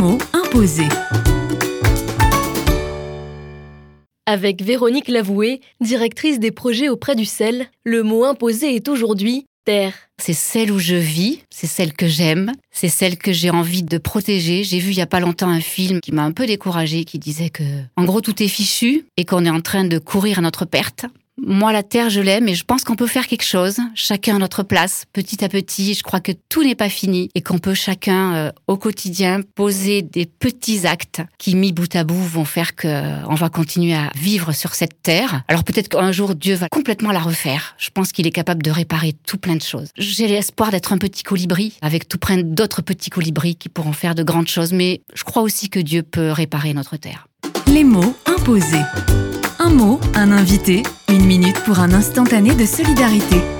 mots imposés. Avec Véronique Lavoué, directrice des projets auprès du sel, le mot imposé est aujourd'hui terre. C'est celle où je vis, c'est celle que j'aime, c'est celle que j'ai envie de protéger. J'ai vu il y a pas longtemps un film qui m'a un peu découragée, qui disait que, en gros, tout est fichu et qu'on est en train de courir à notre perte. Moi, la terre, je l'aime et je pense qu'on peut faire quelque chose, chacun à notre place, petit à petit. Je crois que tout n'est pas fini et qu'on peut chacun, euh, au quotidien, poser des petits actes qui, mis bout à bout, vont faire que euh, on va continuer à vivre sur cette terre. Alors peut-être qu'un jour, Dieu va complètement la refaire. Je pense qu'il est capable de réparer tout plein de choses. J'ai l'espoir d'être un petit colibri avec tout plein d'autres petits colibris qui pourront faire de grandes choses, mais je crois aussi que Dieu peut réparer notre terre. Les mots imposés. Un mot, un invité, pour un instantané de solidarité.